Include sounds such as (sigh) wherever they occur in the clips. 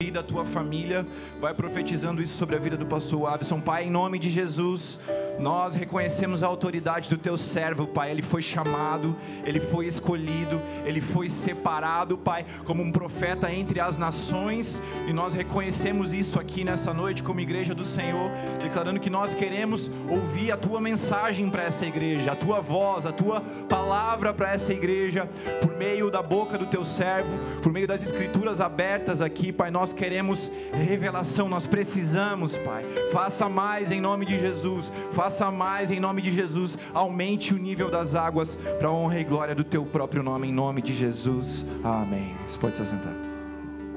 vida, a tua família. Vai profetizando isso sobre a vida do pastor Abson. Pai, em nome de Jesus, nós reconhecemos a autoridade do teu servo, Pai. Ele foi chamado, ele foi escolhido, ele foi separado, Pai, como um profeta entre as nações. E nós reconhecemos isso aqui nessa noite, como igreja do Senhor, declarando que nós queremos ouvir a tua mensagem para essa igreja, a tua voz, a tua palavra para essa igreja, por meio da boca do teu servo, por meio das escrituras abertas aqui, Pai. Nós queremos revelação, nós precisamos, Pai. Faça mais em nome de Jesus. Faça mais em nome de Jesus, aumente o nível das águas para honra e glória do teu próprio nome, em nome de Jesus. Amém. Você pode se assentar.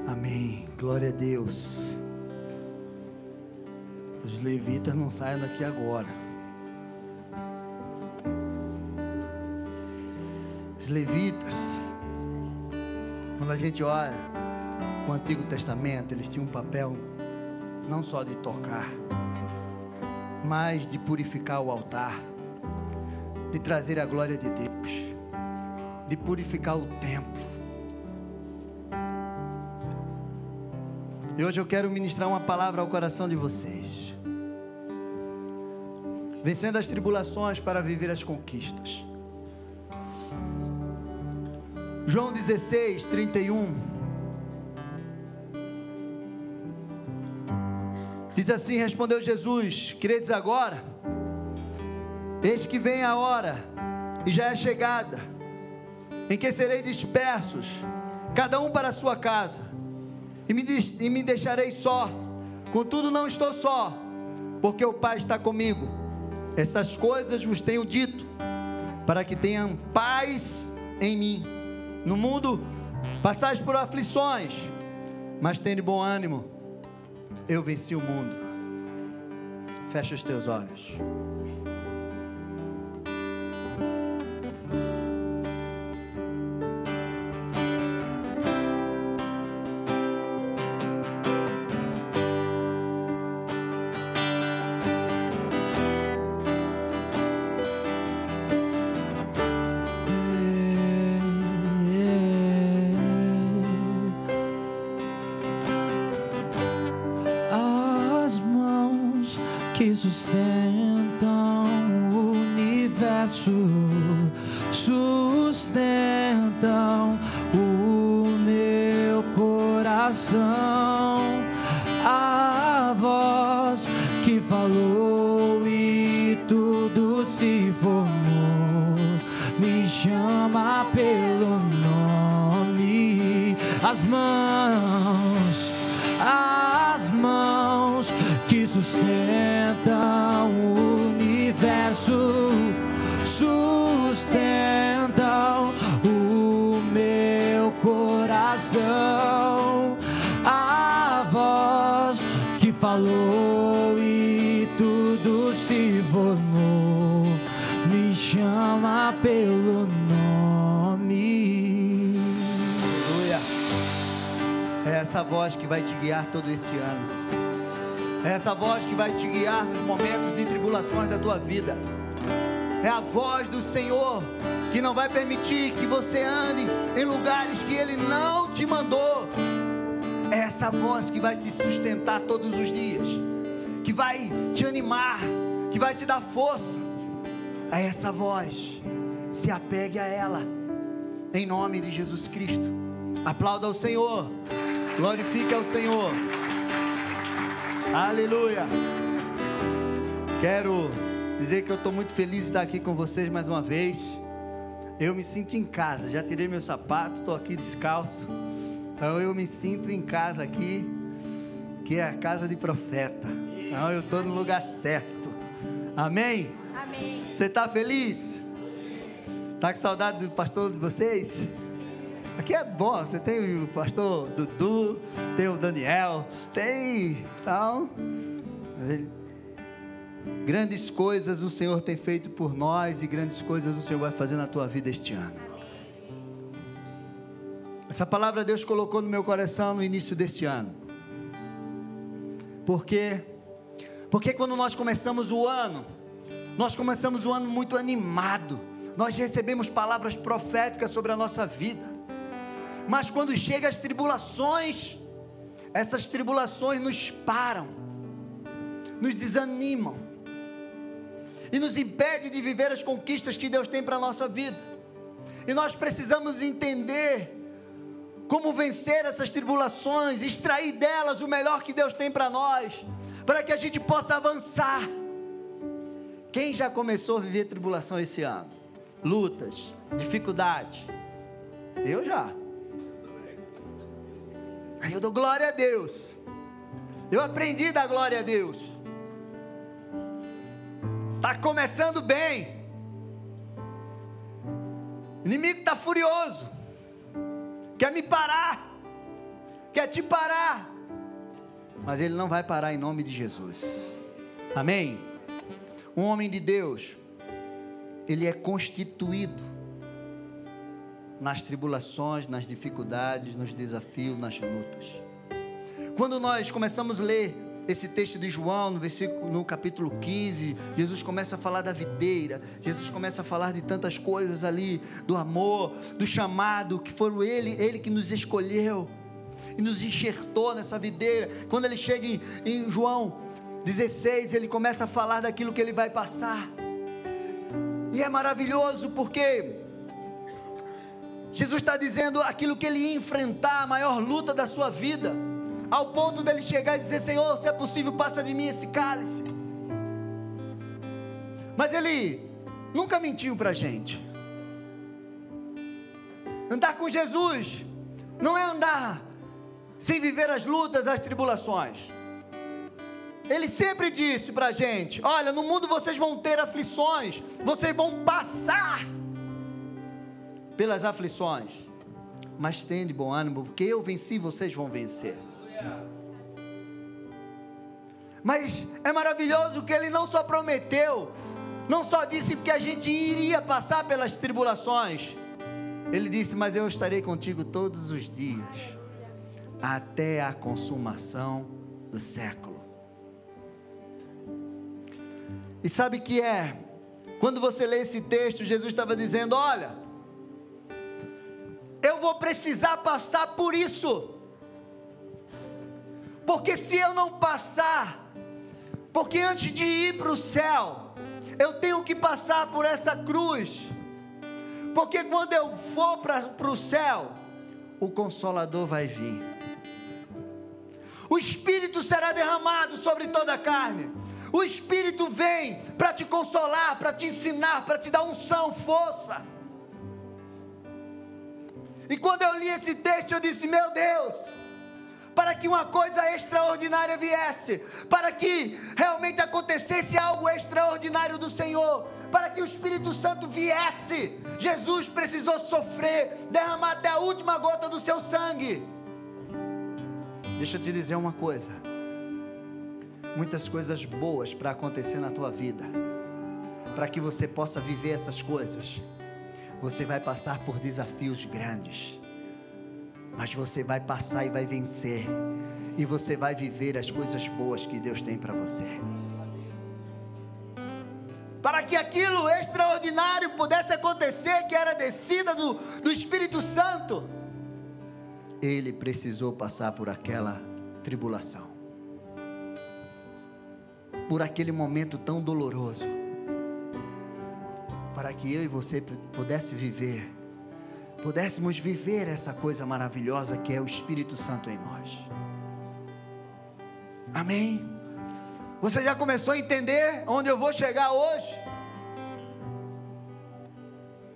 Amém. Glória a Deus. Os levitas não saem daqui agora. Os levitas, quando a gente olha o Antigo Testamento, eles tinham um papel não só de tocar, mais de purificar o altar, de trazer a glória de Deus, de purificar o templo. E hoje eu quero ministrar uma palavra ao coração de vocês. Vencendo as tribulações para viver as conquistas. João 16, 31. Diz assim: Respondeu Jesus: Credes agora? Eis que vem a hora, e já é chegada, em que serei dispersos, cada um para a sua casa, e me, e me deixarei só. Contudo, não estou só, porque o Pai está comigo. Essas coisas vos tenho dito, para que tenham paz em mim. No mundo passais por aflições, mas tenha bom ânimo eu venci o mundo. Fecha os teus olhos. Coração. A voz que falou e tudo se formou, me chama pelo nome. Aleluia. É essa voz que vai te guiar todo esse ano. É essa voz que vai te guiar nos momentos de tribulações da tua vida é a voz do Senhor que não vai permitir que você ande em lugares que Ele não te mandou. É essa voz que vai te sustentar todos os dias, que vai te animar, que vai te dar força. É essa voz. Se apegue a ela, em nome de Jesus Cristo. Aplauda ao Senhor, glorifique ao Senhor. Aleluia. Quero dizer que eu estou muito feliz de estar aqui com vocês mais uma vez. Eu me sinto em casa, já tirei meu sapato, estou aqui descalço. Então eu me sinto em casa aqui, que é a casa de profeta. Então eu estou no lugar certo. Amém? Amém. Você está feliz? Está com saudade do pastor de vocês? Aqui é bom, você tem o pastor Dudu, tem o Daniel, tem. Então, Grandes coisas o Senhor tem feito por nós e grandes coisas o Senhor vai fazer na tua vida este ano. Essa palavra Deus colocou no meu coração no início deste ano. Por quê? Porque quando nós começamos o ano, nós começamos o ano muito animado. Nós recebemos palavras proféticas sobre a nossa vida. Mas quando chegam as tribulações, essas tribulações nos param, nos desanimam e nos impede de viver as conquistas que Deus tem para a nossa vida. E nós precisamos entender como vencer essas tribulações, extrair delas o melhor que Deus tem para nós, para que a gente possa avançar. Quem já começou a viver tribulação esse ano? Lutas, dificuldades. Eu já. Aí eu dou glória a Deus. Eu aprendi da glória a Deus. Está começando bem. O inimigo está furioso. Quer me parar. Quer te parar. Mas ele não vai parar em nome de Jesus. Amém? Um homem de Deus, ele é constituído nas tribulações, nas dificuldades, nos desafios, nas lutas. Quando nós começamos a ler esse texto de João, no, versículo, no capítulo 15, Jesus começa a falar da videira, Jesus começa a falar de tantas coisas ali, do amor, do chamado, que foi ele, ele que nos escolheu e nos enxertou nessa videira. Quando ele chega em, em João 16, ele começa a falar daquilo que ele vai passar. E é maravilhoso porque Jesus está dizendo aquilo que ele ia enfrentar, a maior luta da sua vida, ao ponto dele chegar e dizer: Senhor, se é possível, passa de mim esse cálice. Mas ele nunca mentiu para a gente. Andar com Jesus não é andar sem viver as lutas, as tribulações. Ele sempre disse para a gente: Olha, no mundo vocês vão ter aflições, vocês vão passar pelas aflições, mas tende bom ânimo, porque eu venci, vocês vão vencer. Mas é maravilhoso que ele não só prometeu, não só disse que a gente iria passar pelas tribulações, ele disse: Mas eu estarei contigo todos os dias, até a consumação do século. E sabe que é? Quando você lê esse texto, Jesus estava dizendo: Olha, eu vou precisar passar por isso. Porque se eu não passar, porque antes de ir para o céu, eu tenho que passar por essa cruz. Porque quando eu for para o céu, o Consolador vai vir. O Espírito será derramado sobre toda a carne. O Espírito vem para te consolar, para te ensinar, para te dar unção, força. E quando eu li esse texto, eu disse: Meu Deus, para que uma coisa extraordinária viesse, para que realmente acontecesse algo extraordinário do Senhor, para que o Espírito Santo viesse, Jesus precisou sofrer, derramar até a última gota do seu sangue. Deixa eu te dizer uma coisa: muitas coisas boas para acontecer na tua vida, para que você possa viver essas coisas você vai passar por desafios grandes, mas você vai passar e vai vencer, e você vai viver as coisas boas que Deus tem para você. Para que aquilo extraordinário pudesse acontecer, que era descida do, do Espírito Santo, ele precisou passar por aquela tribulação, por aquele momento tão doloroso. Para que eu e você pudesse viver, pudéssemos viver essa coisa maravilhosa que é o Espírito Santo em nós. Amém? Você já começou a entender onde eu vou chegar hoje?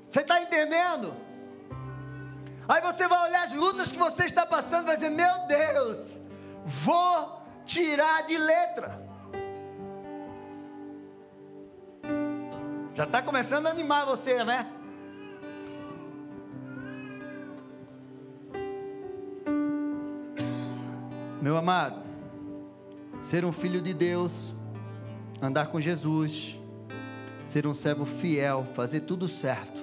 Você está entendendo? Aí você vai olhar as lutas que você está passando e vai dizer: Meu Deus, vou tirar de letra. Já está começando a animar você, né? Meu amado, ser um filho de Deus, andar com Jesus, ser um servo fiel, fazer tudo certo,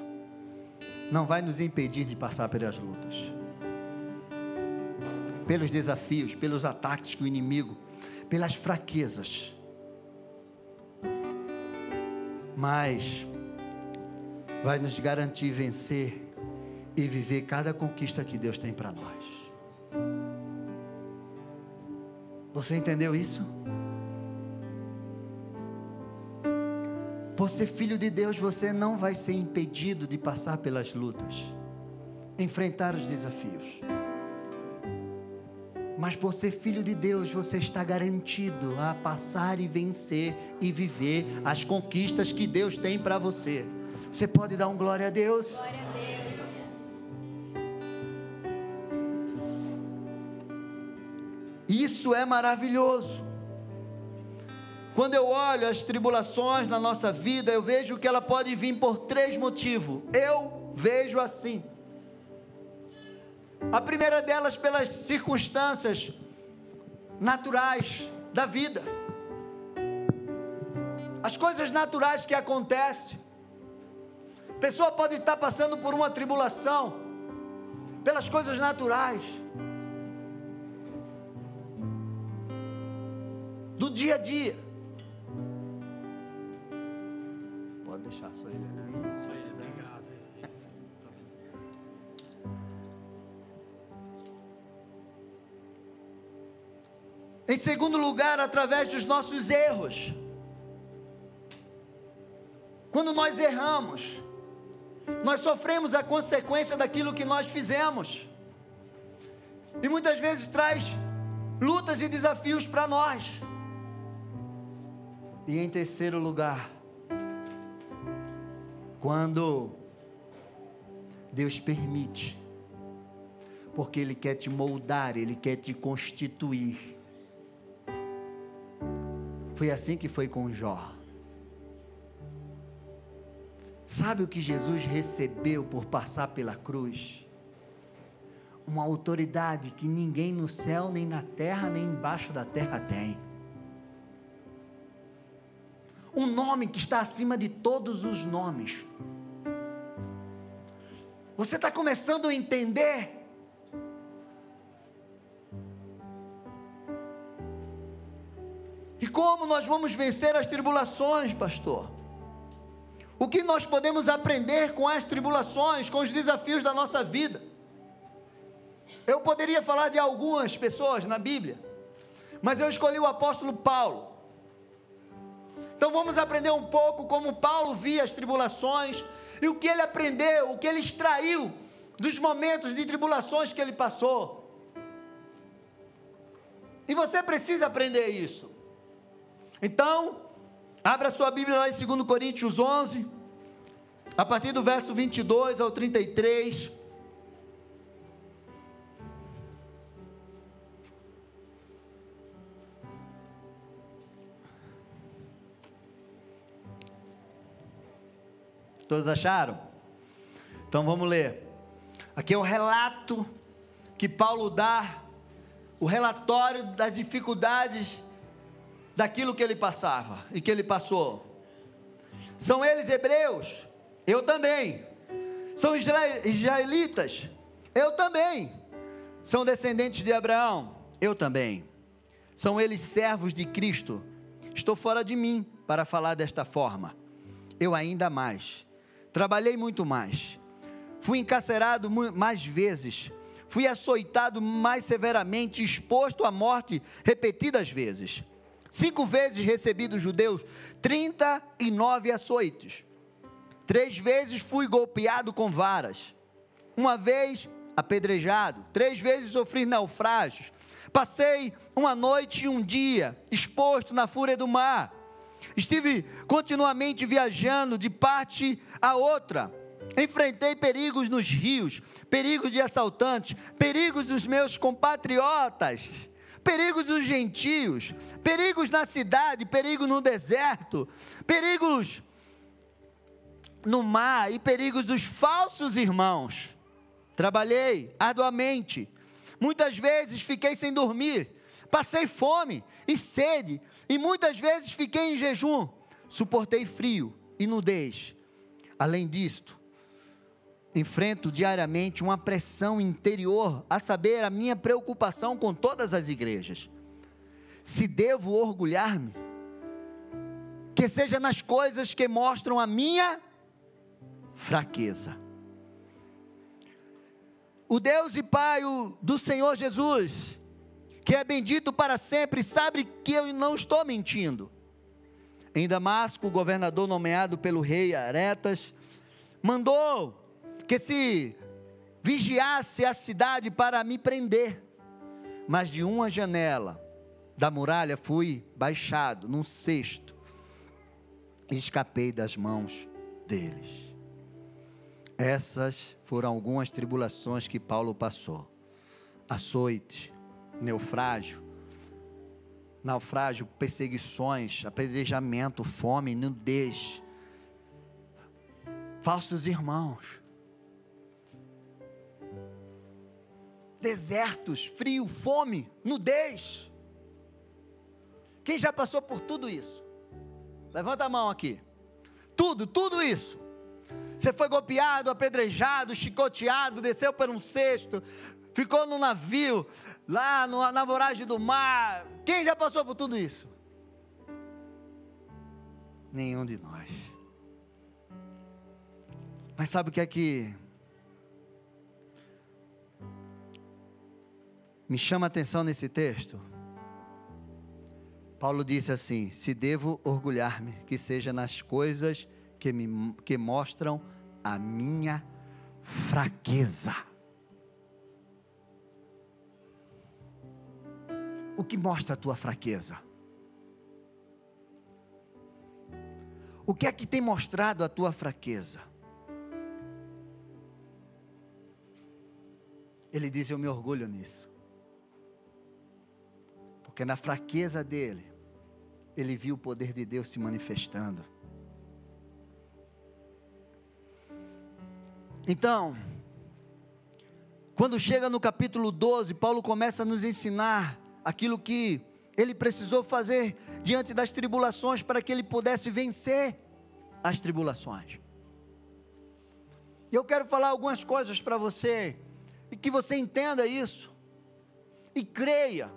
não vai nos impedir de passar pelas lutas, pelos desafios, pelos ataques que o inimigo, pelas fraquezas mas vai nos garantir vencer e viver cada conquista que Deus tem para nós. Você entendeu isso? Por ser filho de Deus, você não vai ser impedido de passar pelas lutas, enfrentar os desafios. Mas por ser filho de Deus, você está garantido a passar e vencer e viver as conquistas que Deus tem para você. Você pode dar um glória a Deus? Glória a Deus. Isso é maravilhoso. Quando eu olho as tribulações na nossa vida, eu vejo que ela pode vir por três motivos. Eu vejo assim. A primeira delas pelas circunstâncias naturais da vida. As coisas naturais que acontecem. A pessoa pode estar passando por uma tribulação pelas coisas naturais. Do dia a dia. Pode deixar, só ele. Só ele, obrigado. (laughs) Em segundo lugar, através dos nossos erros. Quando nós erramos, nós sofremos a consequência daquilo que nós fizemos. E muitas vezes traz lutas e desafios para nós. E em terceiro lugar, quando Deus permite, porque Ele quer te moldar, Ele quer te constituir. Foi assim que foi com Jó. Sabe o que Jesus recebeu por passar pela cruz? Uma autoridade que ninguém no céu, nem na terra, nem embaixo da terra tem um nome que está acima de todos os nomes. Você está começando a entender? E como nós vamos vencer as tribulações, pastor? O que nós podemos aprender com as tribulações, com os desafios da nossa vida? Eu poderia falar de algumas pessoas na Bíblia, mas eu escolhi o apóstolo Paulo. Então vamos aprender um pouco como Paulo via as tribulações e o que ele aprendeu, o que ele extraiu dos momentos de tribulações que ele passou. E você precisa aprender isso. Então, abra sua Bíblia lá em 2 Coríntios 11, a partir do verso 22 ao 33. Todos acharam? Então vamos ler. Aqui é o relato que Paulo dá, o relatório das dificuldades daquilo que ele passava e que ele passou. São eles hebreus? Eu também. São israelitas? Eu também. São descendentes de Abraão? Eu também. São eles servos de Cristo? Estou fora de mim para falar desta forma. Eu ainda mais trabalhei muito mais, fui encarcerado mais vezes, fui açoitado mais severamente, exposto à morte repetidas vezes. Cinco vezes recebi dos judeus 39 açoites. Três vezes fui golpeado com varas. Uma vez apedrejado. Três vezes sofri naufrágios. Passei uma noite e um dia exposto na fúria do mar Estive continuamente viajando de parte a outra. Enfrentei perigos nos rios, perigos de assaltantes, perigos dos meus compatriotas, perigos dos gentios, perigos na cidade, perigos no deserto, perigos no mar e perigos dos falsos irmãos. Trabalhei arduamente, muitas vezes fiquei sem dormir, passei fome e sede, e muitas vezes fiquei em jejum, suportei frio e nudez. Além disto, enfrento diariamente uma pressão interior, a saber, a minha preocupação com todas as igrejas. Se devo orgulhar-me, que seja nas coisas que mostram a minha fraqueza. O Deus e Pai do Senhor Jesus que é bendito para sempre, sabe que eu não estou mentindo. Em Damasco, o governador nomeado pelo rei Aretas mandou que se vigiasse a cidade para me prender. Mas de uma janela da muralha fui baixado num cesto e escapei das mãos deles. Essas foram algumas tribulações que Paulo passou: açoite, naufrágio, naufrágio, perseguições, apedrejamento, fome, nudez, falsos irmãos, desertos, frio, fome, nudez. Quem já passou por tudo isso? Levanta a mão aqui. Tudo, tudo isso. Você foi golpeado, apedrejado, chicoteado, desceu por um cesto, ficou no navio, lá na voragem do mar. Quem já passou por tudo isso? Nenhum de nós. Mas sabe o que é que me chama a atenção nesse texto? Paulo disse assim: Se devo orgulhar-me, que seja nas coisas que, me, que mostram a minha fraqueza. O que mostra a tua fraqueza? O que é que tem mostrado a tua fraqueza? Ele diz: Eu me orgulho nisso. Porque na fraqueza dele, ele viu o poder de Deus se manifestando. Então, quando chega no capítulo 12, Paulo começa a nos ensinar aquilo que ele precisou fazer diante das tribulações para que ele pudesse vencer as tribulações. Eu quero falar algumas coisas para você e que você entenda isso e creia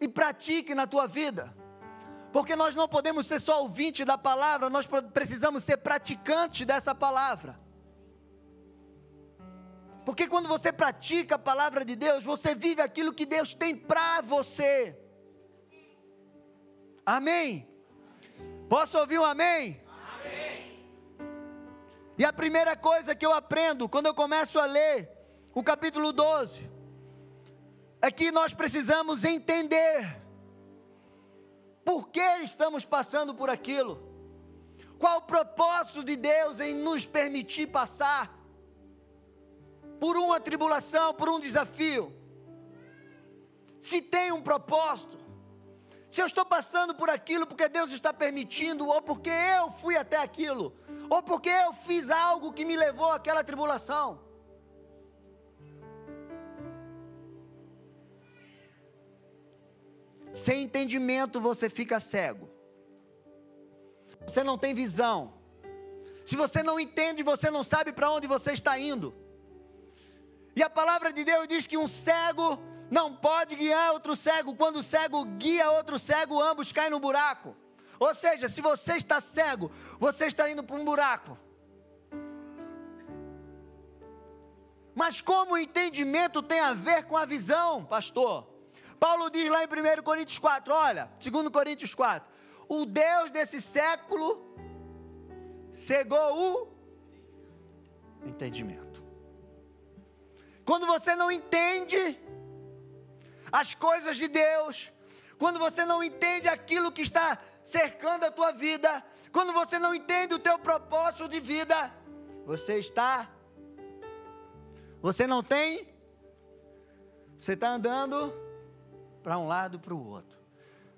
e pratique na tua vida. Porque nós não podemos ser só ouvinte da palavra, nós precisamos ser praticantes dessa palavra. Porque quando você pratica a palavra de Deus, você vive aquilo que Deus tem para você. Amém? Posso ouvir um amém? amém? E a primeira coisa que eu aprendo quando eu começo a ler o capítulo 12 é que nós precisamos entender por que estamos passando por aquilo, qual o propósito de Deus em nos permitir passar por uma tribulação, por um desafio. Se tem um propósito, se eu estou passando por aquilo porque Deus está permitindo, ou porque eu fui até aquilo, ou porque eu fiz algo que me levou àquela tribulação. Sem entendimento você fica cego. Você não tem visão. Se você não entende, você não sabe para onde você está indo. E a palavra de Deus diz que um cego não pode guiar outro cego. Quando o cego guia outro cego, ambos caem no buraco. Ou seja, se você está cego, você está indo para um buraco. Mas como o entendimento tem a ver com a visão, pastor? Paulo diz lá em 1 Coríntios 4, olha, 2 Coríntios 4, o Deus desse século cegou o entendimento. Quando você não entende as coisas de Deus, quando você não entende aquilo que está cercando a tua vida, quando você não entende o teu propósito de vida, você está, você não tem, você está andando para um lado para o outro.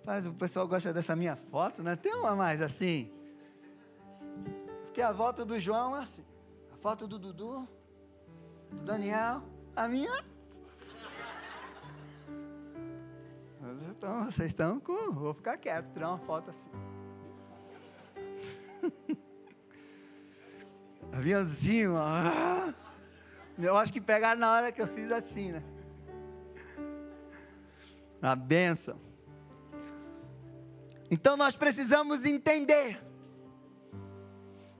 Mas o pessoal gosta dessa minha foto, né? Tem uma mais assim. Porque a volta do João é assim. A foto do Dudu, do Daniel, a minha. Vocês estão, vocês estão com. Vou ficar quieto, tirar uma foto assim. (laughs) Aviãozinho, ó. Eu acho que pegaram na hora que eu fiz assim, né? a benção. Então nós precisamos entender.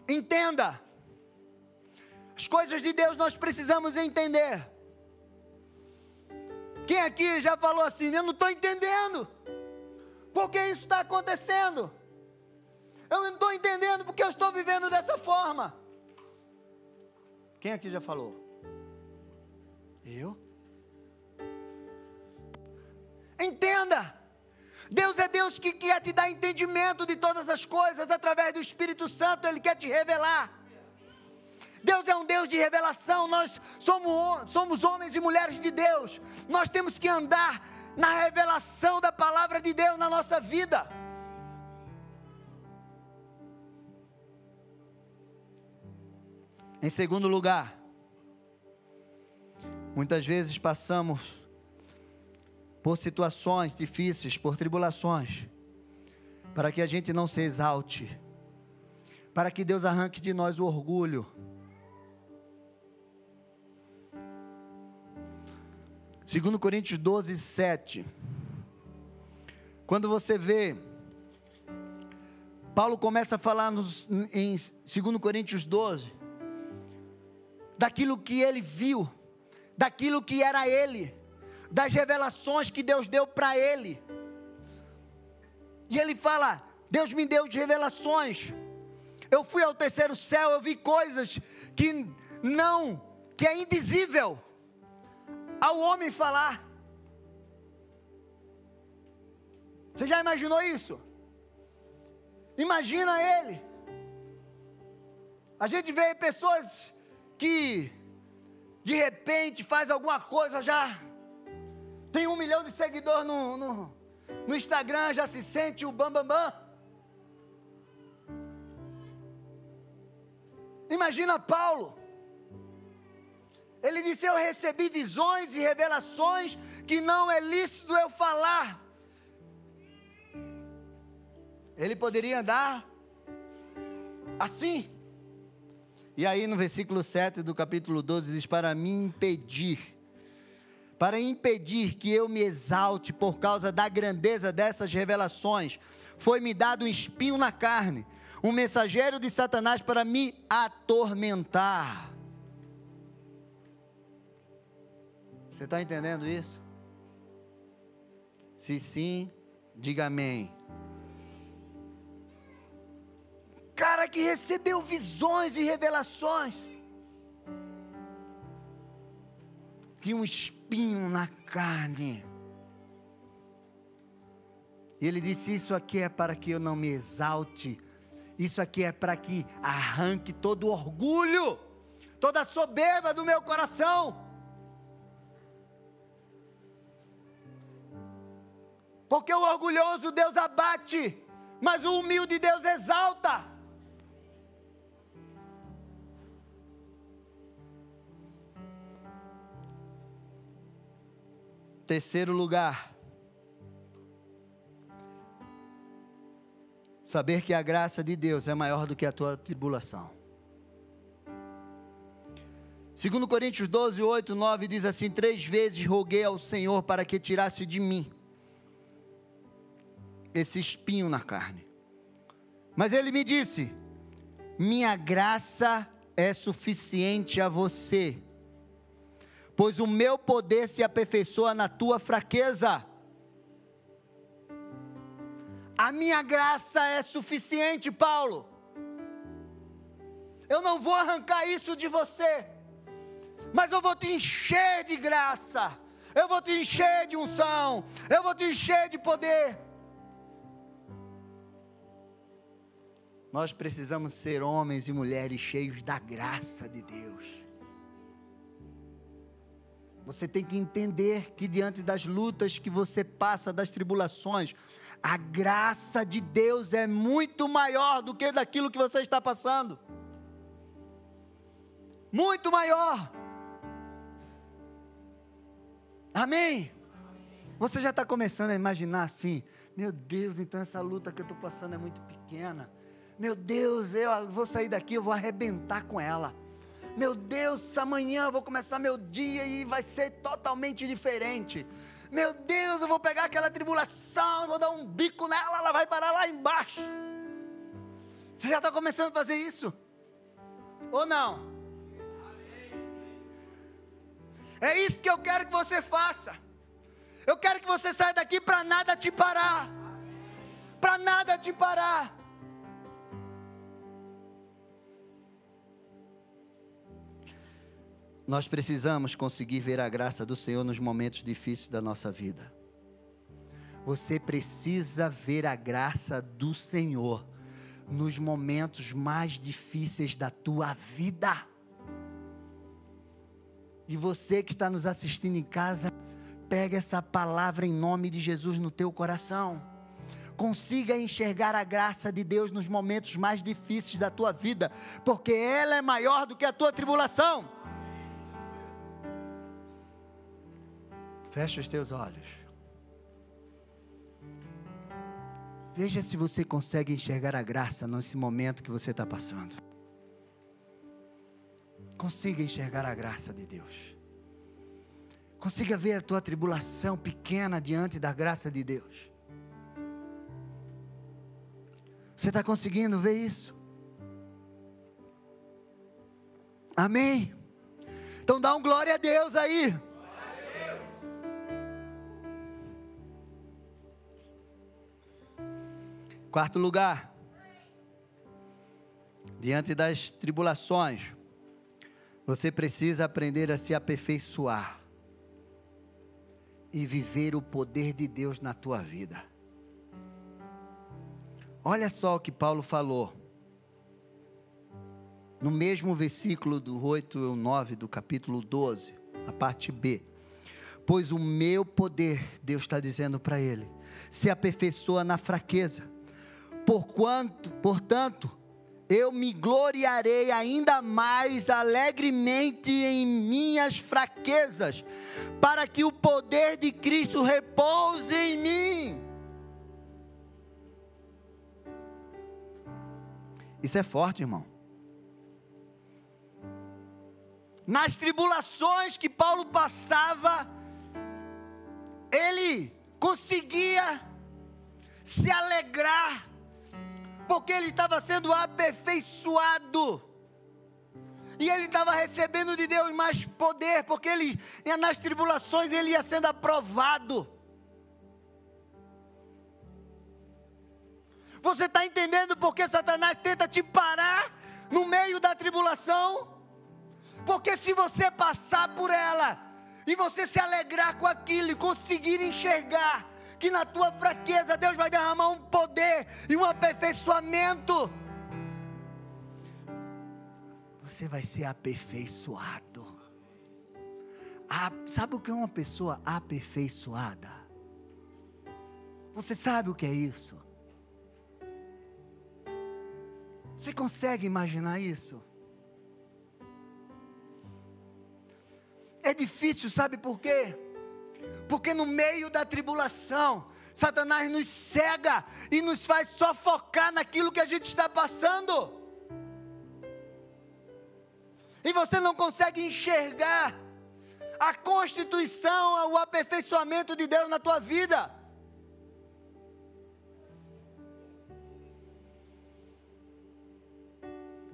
Entenda. As coisas de Deus nós precisamos entender. Quem aqui já falou assim? Eu não estou entendendo. Por que isso está acontecendo? Eu não estou entendendo porque eu estou vivendo dessa forma. Quem aqui já falou? Eu? Entenda. Deus é Deus que quer te dar entendimento de todas as coisas através do Espírito Santo, Ele quer te revelar. Deus é um Deus de revelação, nós somos, somos homens e mulheres de Deus, nós temos que andar na revelação da palavra de Deus na nossa vida. Em segundo lugar, muitas vezes passamos por situações difíceis, por tribulações, para que a gente não se exalte, para que Deus arranque de nós o orgulho. Segundo Coríntios 12, 7. Quando você vê, Paulo começa a falar nos, em 2 Coríntios 12, daquilo que ele viu, daquilo que era ele, das revelações que Deus deu para ele. E ele fala: Deus me deu de revelações. Eu fui ao terceiro céu, eu vi coisas que não, que é indizível ao homem falar. Você já imaginou isso? Imagina ele. A gente vê pessoas que de repente faz alguma coisa já tem um milhão de seguidores no, no, no Instagram, já se sente o bam, bam, bam. Imagina Paulo. Ele disse: Eu recebi visões e revelações que não é lícito eu falar. Ele poderia andar assim. E aí no versículo 7 do capítulo 12 diz: Para me impedir para impedir que eu me exalte por causa da grandeza dessas revelações, foi-me dado um espinho na carne, um mensageiro de Satanás para me atormentar. Você está entendendo isso? Se sim, diga amém. Cara que recebeu visões e revelações, tinha um espinho na carne. E ele disse: Isso aqui é para que eu não me exalte, isso aqui é para que arranque todo o orgulho, toda soberba do meu coração. Porque o orgulhoso Deus abate, mas o humilde Deus exalta. Terceiro lugar, saber que a graça de Deus é maior do que a tua tribulação. Segundo Coríntios 12, 8, 9 diz assim: Três vezes roguei ao Senhor para que tirasse de mim esse espinho na carne. Mas ele me disse: Minha graça é suficiente a você pois o meu poder se aperfeiçoa na tua fraqueza. A minha graça é suficiente, Paulo. Eu não vou arrancar isso de você, mas eu vou te encher de graça, eu vou te encher de unção, eu vou te encher de poder. Nós precisamos ser homens e mulheres cheios da graça de Deus. Você tem que entender que diante das lutas que você passa, das tribulações, a graça de Deus é muito maior do que daquilo que você está passando. Muito maior. Amém? Você já está começando a imaginar assim: meu Deus, então essa luta que eu estou passando é muito pequena. Meu Deus, eu vou sair daqui, eu vou arrebentar com ela. Meu Deus, amanhã eu vou começar meu dia e vai ser totalmente diferente. Meu Deus, eu vou pegar aquela tribulação, vou dar um bico nela, ela vai parar lá embaixo. Você já está começando a fazer isso? Ou não? É isso que eu quero que você faça. Eu quero que você saia daqui para nada te parar. Para nada te parar. Nós precisamos conseguir ver a graça do Senhor nos momentos difíceis da nossa vida. Você precisa ver a graça do Senhor nos momentos mais difíceis da tua vida. E você que está nos assistindo em casa, pega essa palavra em nome de Jesus no teu coração. Consiga enxergar a graça de Deus nos momentos mais difíceis da tua vida, porque ela é maior do que a tua tribulação. Fecha os teus olhos. Veja se você consegue enxergar a graça nesse momento que você está passando. Consiga enxergar a graça de Deus. Consiga ver a tua tribulação pequena diante da graça de Deus. Você está conseguindo ver isso? Amém? Então dá um glória a Deus aí. Quarto lugar, diante das tribulações, você precisa aprender a se aperfeiçoar e viver o poder de Deus na tua vida. Olha só o que Paulo falou. No mesmo versículo do 8 e 9 do capítulo 12, a parte B. Pois o meu poder, Deus está dizendo para ele, se aperfeiçoa na fraqueza Porquanto, portanto, eu me gloriarei ainda mais alegremente em minhas fraquezas, para que o poder de Cristo repouse em mim. Isso é forte, irmão. Nas tribulações que Paulo passava, ele conseguia se alegrar porque ele estava sendo aperfeiçoado. E ele estava recebendo de Deus mais poder, porque ele, nas tribulações ele ia sendo aprovado. Você está entendendo porque Satanás tenta te parar no meio da tribulação? Porque se você passar por ela e você se alegrar com aquilo e conseguir enxergar que na tua fraqueza Deus vai derramar um poder e um aperfeiçoamento. Você vai ser aperfeiçoado. Ah, sabe o que é uma pessoa aperfeiçoada? Você sabe o que é isso? Você consegue imaginar isso? É difícil, sabe por quê? Porque no meio da tribulação, Satanás nos cega e nos faz só focar naquilo que a gente está passando. E você não consegue enxergar a constituição, o aperfeiçoamento de Deus na tua vida.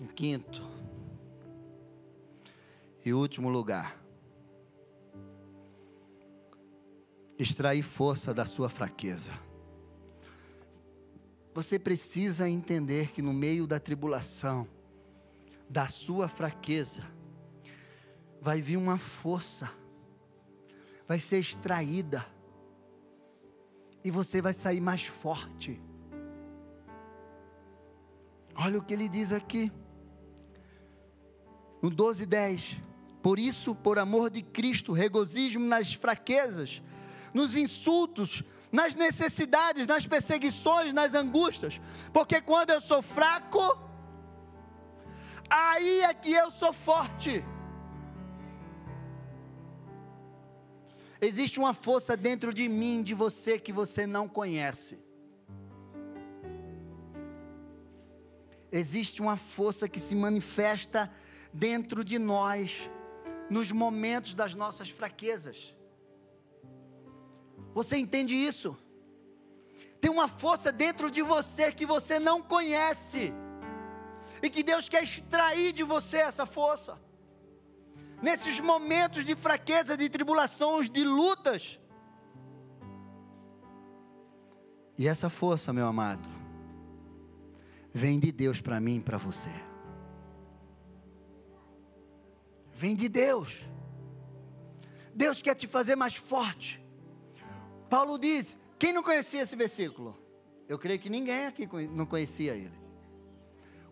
Em quinto e último lugar, extrair força da sua fraqueza. Você precisa entender que no meio da tribulação, da sua fraqueza, vai vir uma força, vai ser extraída, e você vai sair mais forte. Olha o que ele diz aqui, no 12, 10. Por isso, por amor de Cristo, regozijo nas fraquezas, nos insultos, nas necessidades, nas perseguições, nas angústias, porque quando eu sou fraco, aí é que eu sou forte. Existe uma força dentro de mim, de você, que você não conhece. Existe uma força que se manifesta dentro de nós, nos momentos das nossas fraquezas. Você entende isso? Tem uma força dentro de você que você não conhece, e que Deus quer extrair de você essa força. Nesses momentos de fraqueza, de tribulações, de lutas, E essa força, meu amado, vem de Deus para mim e para você. Vem de Deus. Deus quer te fazer mais forte. Paulo diz: quem não conhecia esse versículo? Eu creio que ninguém aqui não conhecia ele.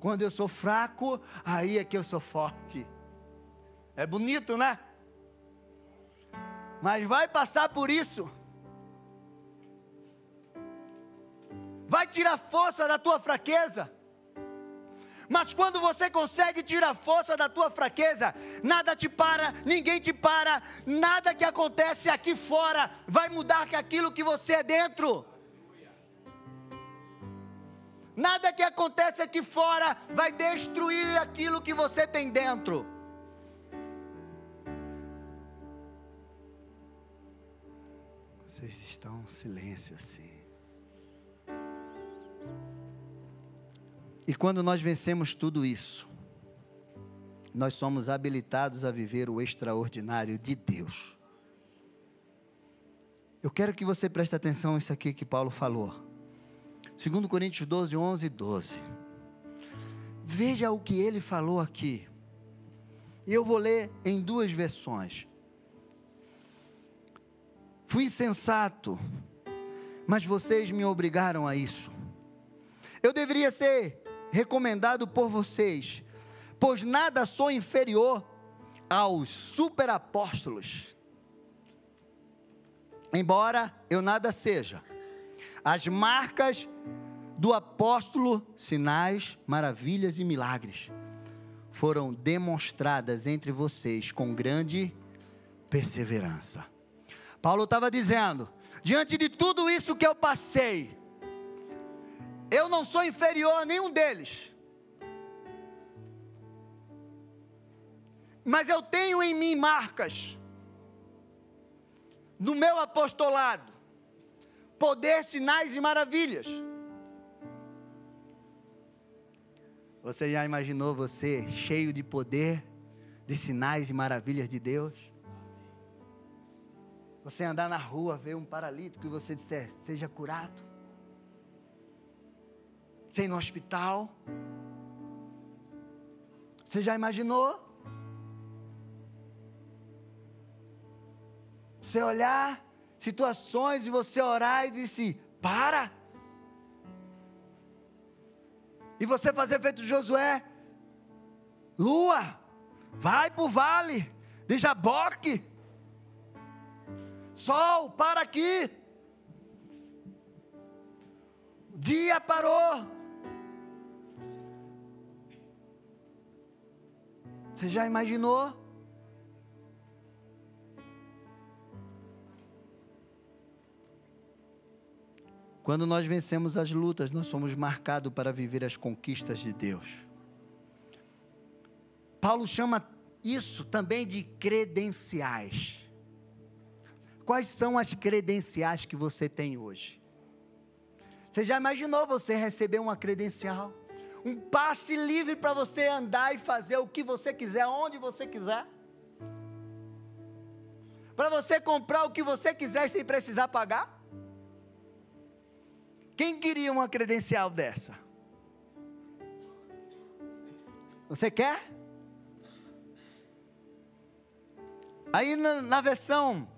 Quando eu sou fraco, aí é que eu sou forte. É bonito, né? Mas vai passar por isso. Vai tirar força da tua fraqueza. Mas quando você consegue tirar força da tua fraqueza, nada te para, ninguém te para, nada que acontece aqui fora vai mudar aquilo que você é dentro. Nada que acontece aqui fora vai destruir aquilo que você tem dentro. Vocês estão em silêncio assim. E quando nós vencemos tudo isso, nós somos habilitados a viver o extraordinário de Deus. Eu quero que você preste atenção nisso aqui que Paulo falou. 2 Coríntios 12, 11 e 12. Veja o que ele falou aqui. Eu vou ler em duas versões. Fui insensato, mas vocês me obrigaram a isso. Eu deveria ser recomendado por vocês, pois nada sou inferior aos superapóstolos. Embora eu nada seja, as marcas do apóstolo, sinais, maravilhas e milagres foram demonstradas entre vocês com grande perseverança. Paulo estava dizendo: diante de tudo isso que eu passei, eu não sou inferior a nenhum deles. Mas eu tenho em mim marcas do meu apostolado, poder, sinais e maravilhas. Você já imaginou você cheio de poder, de sinais e maravilhas de Deus? Você andar na rua, ver um paralítico e você disser, seja curado sem ir no hospital. Você já imaginou? Você olhar situações e você orar e disse: para. E você fazer feito Josué, lua, vai para o vale de Jaboque. Sol, para aqui. Dia parou. Você já imaginou? Quando nós vencemos as lutas, nós somos marcados para viver as conquistas de Deus. Paulo chama isso também de credenciais. Quais são as credenciais que você tem hoje? Você já imaginou você receber uma credencial? Um passe livre para você andar e fazer o que você quiser, onde você quiser. Para você comprar o que você quiser sem precisar pagar. Quem queria uma credencial dessa? Você quer? Aí na, na versão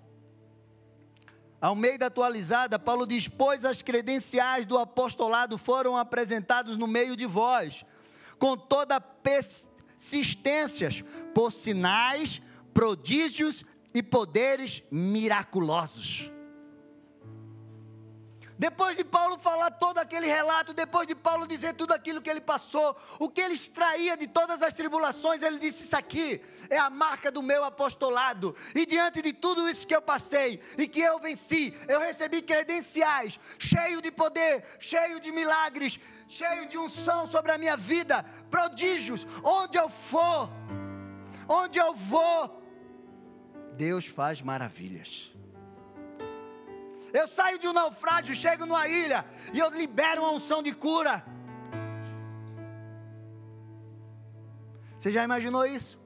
Almeida atualizada, Paulo diz: Pois as credenciais do apostolado foram apresentados no meio de vós, com toda persistências, por sinais, prodígios e poderes miraculosos. Depois de Paulo falar todo aquele relato, depois de Paulo dizer tudo aquilo que ele passou, o que ele extraía de todas as tribulações, ele disse: Isso aqui é a marca do meu apostolado. E diante de tudo isso que eu passei e que eu venci, eu recebi credenciais, cheio de poder, cheio de milagres, cheio de unção sobre a minha vida, prodígios, onde eu for, onde eu vou, Deus faz maravilhas. Eu saio de um naufrágio, chego numa ilha e eu libero uma unção de cura. Você já imaginou isso?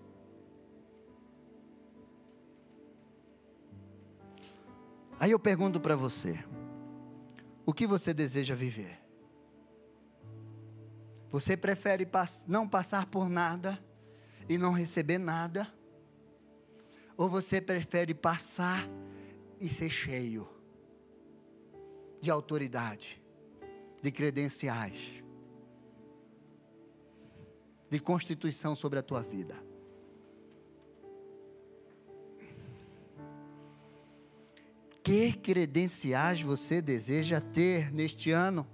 Aí eu pergunto para você: O que você deseja viver? Você prefere não passar por nada e não receber nada? Ou você prefere passar e ser cheio de autoridade, de credenciais, de constituição sobre a tua vida? Que credenciais você deseja ter neste ano?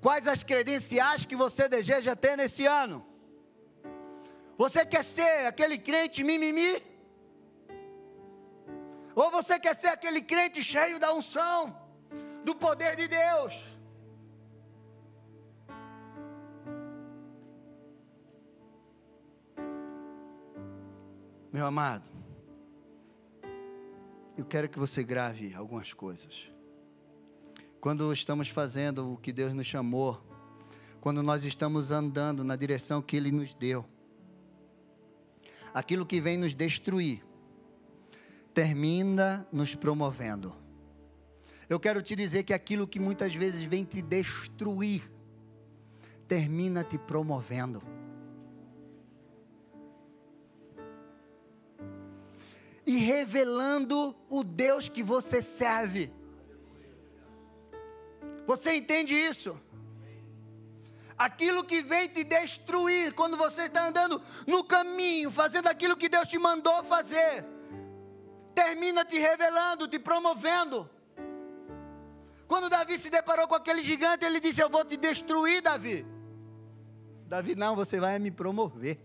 Quais as credenciais que você deseja ter nesse ano? Você quer ser aquele crente mimimi? Ou você quer ser aquele crente cheio da unção, do poder de Deus? Meu amado, eu quero que você grave algumas coisas quando estamos fazendo o que Deus nos chamou, quando nós estamos andando na direção que Ele nos deu, aquilo que vem nos destruir, termina nos promovendo. Eu quero te dizer que aquilo que muitas vezes vem te destruir, termina te promovendo. E revelando o Deus que você serve. Você entende isso? Aquilo que vem te destruir quando você está andando no caminho, fazendo aquilo que Deus te mandou fazer, termina te revelando, te promovendo. Quando Davi se deparou com aquele gigante, ele disse: Eu vou te destruir, Davi. Davi, não, você vai me promover.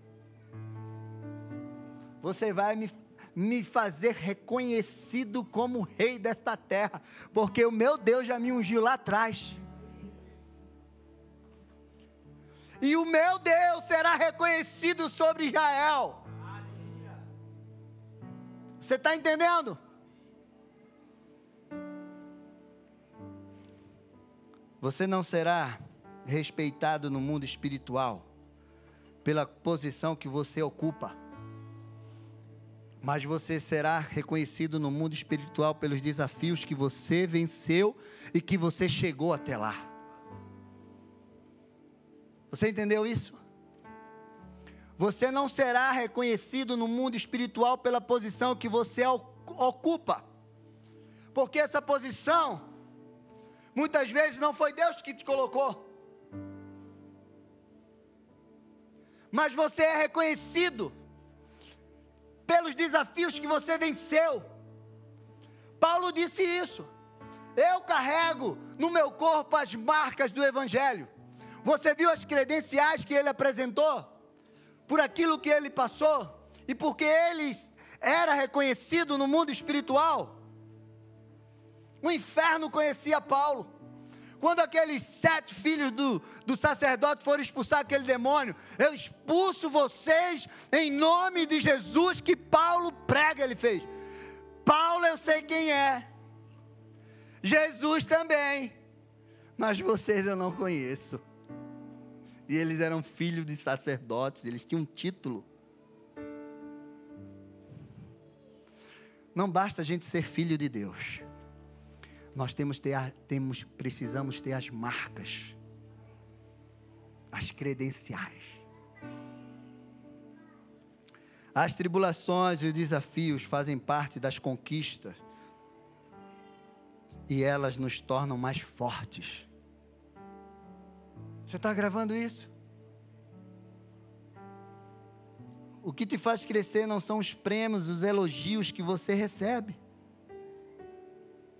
Você vai me me fazer reconhecido como rei desta terra, porque o meu Deus já me ungiu lá atrás. E o meu Deus será reconhecido sobre Israel. Você está entendendo? Você não será respeitado no mundo espiritual pela posição que você ocupa mas você será reconhecido no mundo espiritual pelos desafios que você venceu e que você chegou até lá. Você entendeu isso? Você não será reconhecido no mundo espiritual pela posição que você ocupa, porque essa posição, muitas vezes não foi Deus que te colocou, mas você é reconhecido pelos desafios que você venceu. Paulo disse isso. Eu carrego no meu corpo as marcas do Evangelho. Você viu as credenciais que ele apresentou? Por aquilo que ele passou e porque ele era reconhecido no mundo espiritual. O inferno conhecia Paulo. Quando aqueles sete filhos do, do sacerdote foram expulsar aquele demônio, eu expulso vocês em nome de Jesus que Paulo prega, ele fez. Paulo eu sei quem é, Jesus também, mas vocês eu não conheço. E eles eram filhos de sacerdotes, eles tinham um título. Não basta a gente ser filho de Deus nós temos, ter, temos, precisamos ter as marcas, as credenciais. As tribulações e os desafios fazem parte das conquistas e elas nos tornam mais fortes. Você está gravando isso? O que te faz crescer não são os prêmios, os elogios que você recebe.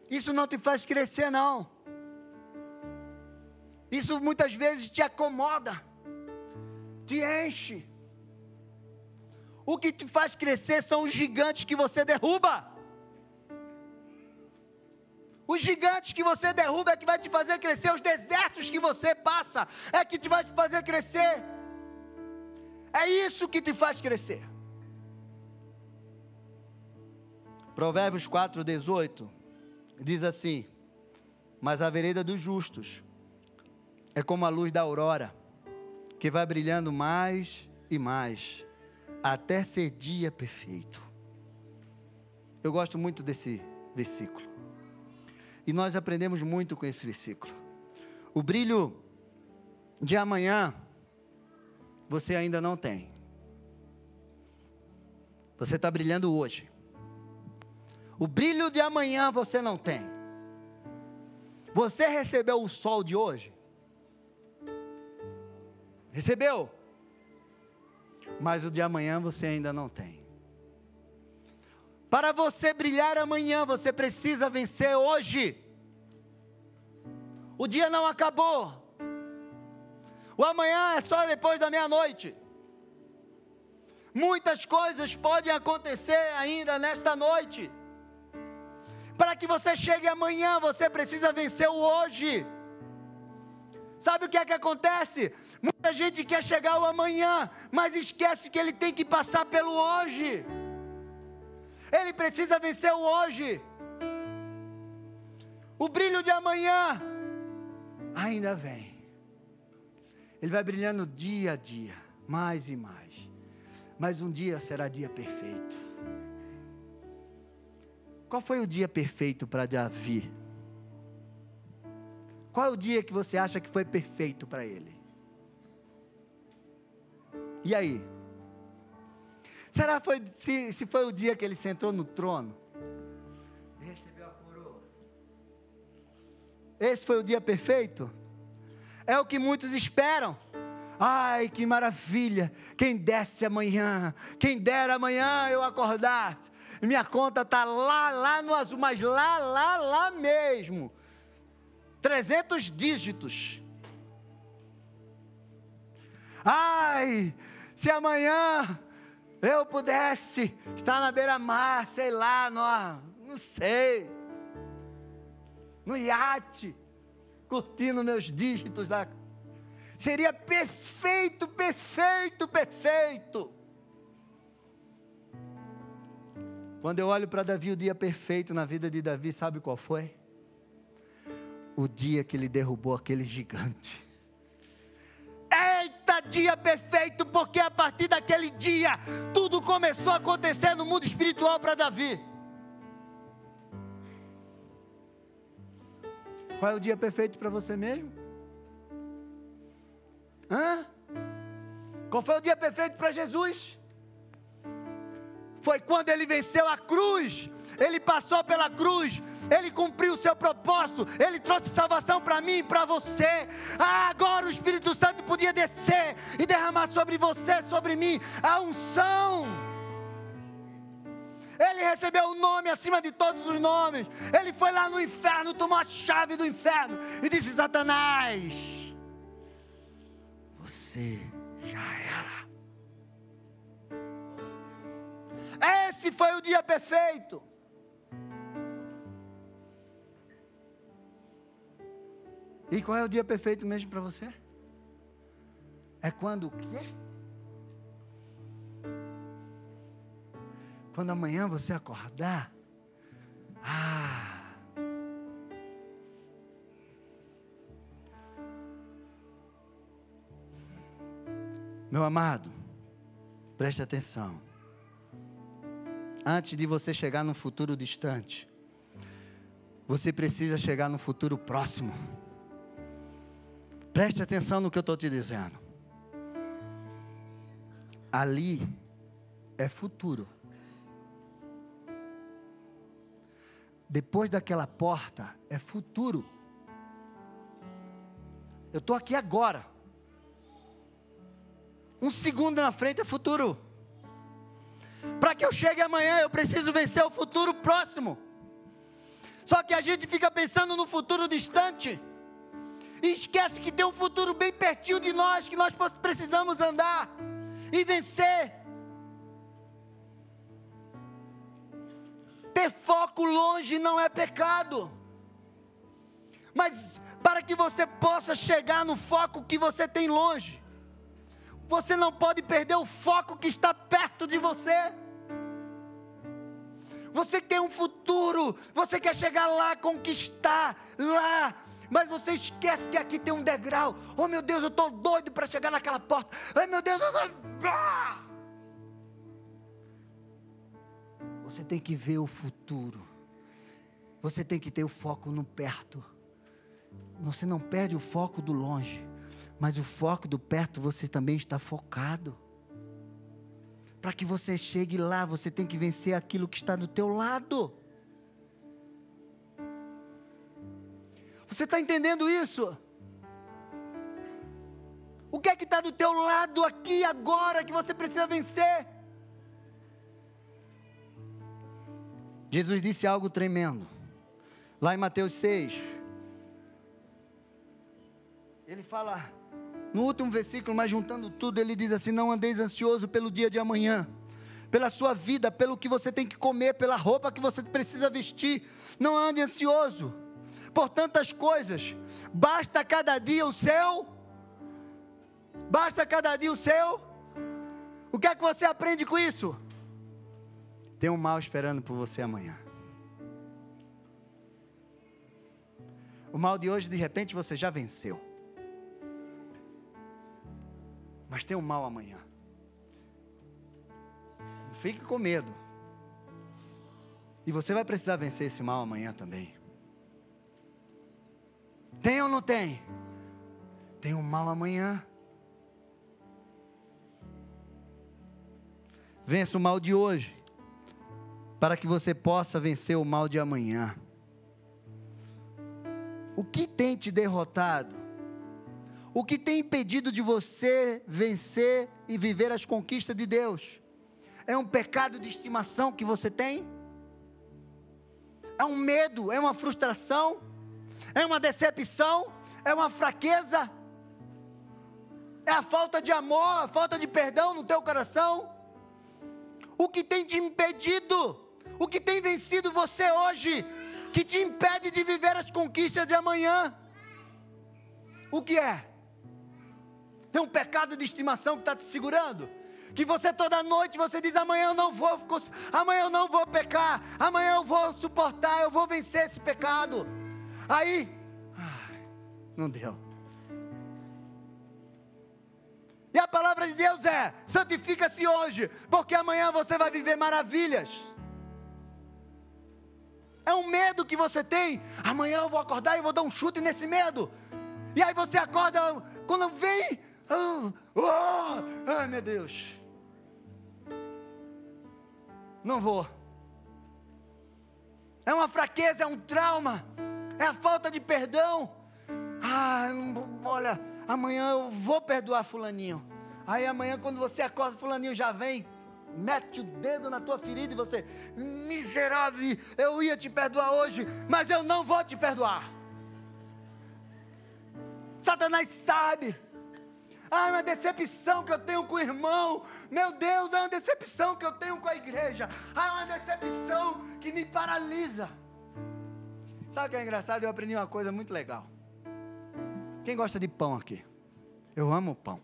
Isso não te faz crescer, não. Isso muitas vezes te acomoda, te enche. O que te faz crescer são os gigantes que você derruba. Os gigantes que você derruba é que vai te fazer crescer, os desertos que você passa é que te vai te fazer crescer. É isso que te faz crescer. Provérbios 4, 18 diz assim: Mas a vereda dos justos é como a luz da aurora, que vai brilhando mais e mais, até ser dia perfeito. Eu gosto muito desse versículo. E nós aprendemos muito com esse versículo. O brilho de amanhã você ainda não tem. Você está brilhando hoje. O brilho de amanhã você não tem. Você recebeu o sol de hoje? Recebeu? Mas o de amanhã você ainda não tem. Para você brilhar amanhã, você precisa vencer hoje. O dia não acabou. O amanhã é só depois da meia-noite. Muitas coisas podem acontecer ainda nesta noite. Para que você chegue amanhã, você precisa vencer o hoje. Sabe o que é que acontece? Muita gente quer chegar ao amanhã, mas esquece que ele tem que passar pelo hoje. Ele precisa vencer o hoje. O brilho de amanhã ainda vem. Ele vai brilhando dia a dia, mais e mais. Mas um dia será dia perfeito. Qual foi o dia perfeito para Davi? Qual é o dia que você acha que foi perfeito para ele? E aí? Será foi, se, se foi o dia que ele sentou no trono? Recebeu a coroa. Esse foi o dia perfeito? É o que muitos esperam. Ai, que maravilha! Quem desse amanhã, quem dera amanhã eu acordar. Minha conta está lá, lá no azul, mas lá, lá, lá mesmo. 300 dígitos. Ai, se amanhã eu pudesse estar na beira-mar, sei lá, no, não sei, no iate, curtindo meus dígitos da. Seria perfeito, perfeito, perfeito. Quando eu olho para Davi, o dia perfeito na vida de Davi, sabe qual foi? O dia que ele derrubou aquele gigante dia perfeito, porque a partir daquele dia, tudo começou a acontecer no mundo espiritual para Davi. Qual é o dia perfeito para você mesmo? Hã? Qual foi o dia perfeito para Jesus? Foi quando ele venceu a cruz ele passou pela cruz, ele cumpriu o seu propósito, ele trouxe salvação para mim e para você. Ah, agora o Espírito Santo podia descer e derramar sobre você, sobre mim, a unção. Ele recebeu o nome acima de todos os nomes. Ele foi lá no inferno, tomou a chave do inferno e disse: Satanás, você já era. Esse foi o dia perfeito. E qual é o dia perfeito mesmo para você? É quando o quê? Quando amanhã você acordar. Ah! Meu amado, preste atenção. Antes de você chegar no futuro distante, você precisa chegar no futuro próximo. Preste atenção no que eu estou te dizendo. Ali é futuro. Depois daquela porta é futuro. Eu estou aqui agora. Um segundo na frente é futuro. Para que eu chegue amanhã, eu preciso vencer o futuro próximo. Só que a gente fica pensando no futuro distante. E esquece que tem um futuro bem pertinho de nós, que nós precisamos andar e vencer. Ter foco longe não é pecado. Mas para que você possa chegar no foco que você tem longe, você não pode perder o foco que está perto de você. Você tem um futuro, você quer chegar lá, conquistar lá, mas você esquece que aqui tem um degrau. Oh meu Deus, eu estou doido para chegar naquela porta. Ai meu Deus, eu tô... Ah! Você tem que ver o futuro. Você tem que ter o foco no perto. Você não perde o foco do longe, mas o foco do perto você também está focado. Para que você chegue lá, você tem que vencer aquilo que está do teu lado. Você está entendendo isso? O que é que está do teu lado aqui agora que você precisa vencer? Jesus disse algo tremendo. Lá em Mateus 6. Ele fala, no último versículo, mas juntando tudo, ele diz assim: Não andeis ansioso pelo dia de amanhã, pela sua vida, pelo que você tem que comer, pela roupa que você precisa vestir. Não ande ansioso por tantas coisas. Basta cada dia o seu. Basta cada dia o seu. O que é que você aprende com isso? Tem um mal esperando por você amanhã. O mal de hoje, de repente, você já venceu. Mas tem um mal amanhã. Fique com medo. E você vai precisar vencer esse mal amanhã também. Tem ou não tem? Tem um mal amanhã. Vença o mal de hoje, para que você possa vencer o mal de amanhã. O que tem te derrotado? O que tem impedido de você vencer e viver as conquistas de Deus? É um pecado de estimação que você tem? É um medo? É uma frustração? É uma decepção, é uma fraqueza, é a falta de amor, a falta de perdão no teu coração. O que tem te impedido, o que tem vencido você hoje, que te impede de viver as conquistas de amanhã? O que é? Tem um pecado de estimação que está te segurando? que você toda noite você diz amanhã eu não vou, amanhã eu não vou pecar, amanhã eu vou suportar, eu vou vencer esse pecado. Aí, ai, não deu. E a palavra de Deus é: santifica-se hoje, porque amanhã você vai viver maravilhas. É um medo que você tem. Amanhã eu vou acordar e vou dar um chute nesse medo. E aí você acorda, quando vem, oh, oh, ai meu Deus, não vou. É uma fraqueza, é um trauma é a falta de perdão. Ah, olha, amanhã eu vou perdoar Fulaninho. Aí amanhã, quando você acorda, Fulaninho já vem, mete o dedo na tua ferida e você, miserável, eu ia te perdoar hoje, mas eu não vou te perdoar. Satanás sabe. Ah, é uma decepção que eu tenho com o irmão. Meu Deus, é uma decepção que eu tenho com a igreja. Ah, é uma decepção que me paralisa. Sabe o que é engraçado? Eu aprendi uma coisa muito legal. Quem gosta de pão aqui? Eu amo pão.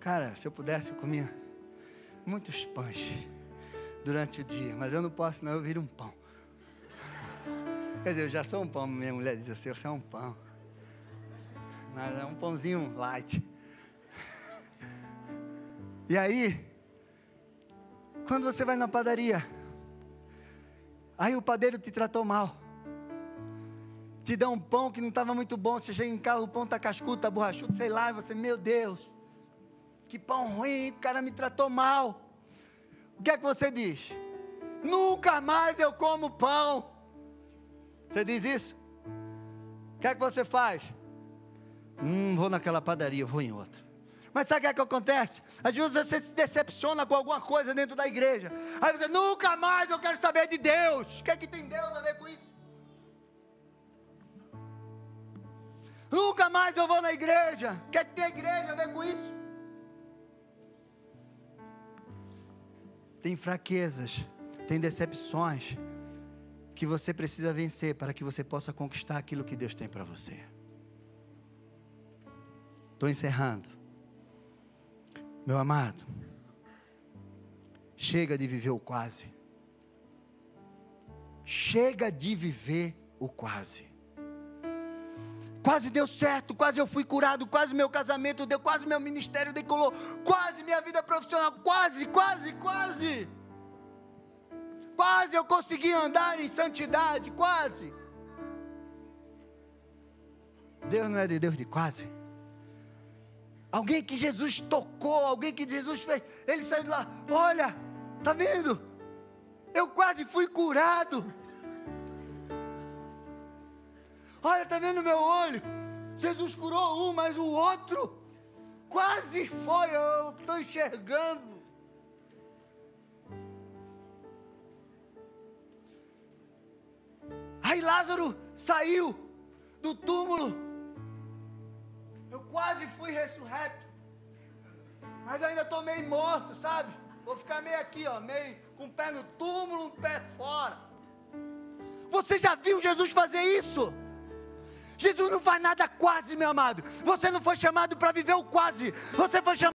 Cara, se eu pudesse, eu comia muitos pães durante o dia, mas eu não posso, não, eu viro um pão. Quer dizer, eu já sou um pão, minha mulher diz assim: você é um pão. Mas é um pãozinho light. E aí, quando você vai na padaria, Aí o padeiro te tratou mal. Te dá um pão que não estava muito bom. Você chega em casa, o pão está cascudo, está borrachudo, sei lá. E você, meu Deus, que pão ruim, o cara me tratou mal. O que é que você diz? Nunca mais eu como pão. Você diz isso? O que é que você faz? Hum, vou naquela padaria, vou em outra. Mas sabe o que, é que acontece? Às vezes você se decepciona com alguma coisa dentro da igreja. Aí você, nunca mais eu quero saber de Deus. O que é que tem Deus a ver com isso? Nunca mais eu vou na igreja. O que é que tem igreja a ver com isso? Tem fraquezas, tem decepções que você precisa vencer para que você possa conquistar aquilo que Deus tem para você. Estou encerrando. Meu amado, chega de viver o quase. Chega de viver o quase. Quase deu certo, quase eu fui curado, quase meu casamento deu, quase meu ministério decolou, quase minha vida profissional, quase, quase, quase. quase eu consegui andar em santidade, quase. Deus não é de Deus de quase. Alguém que Jesus tocou, alguém que Jesus fez, ele saiu de lá, olha, tá vendo? Eu quase fui curado. Olha, tá vendo meu olho? Jesus curou um, mas o outro quase foi, eu estou enxergando. Aí Lázaro saiu do túmulo. Quase fui ressurreto. Mas ainda estou meio morto, sabe? Vou ficar meio aqui, ó, meio com o pé no túmulo, um pé fora. Você já viu Jesus fazer isso? Jesus não faz nada quase, meu amado. Você não foi chamado para viver o quase. Você foi chamado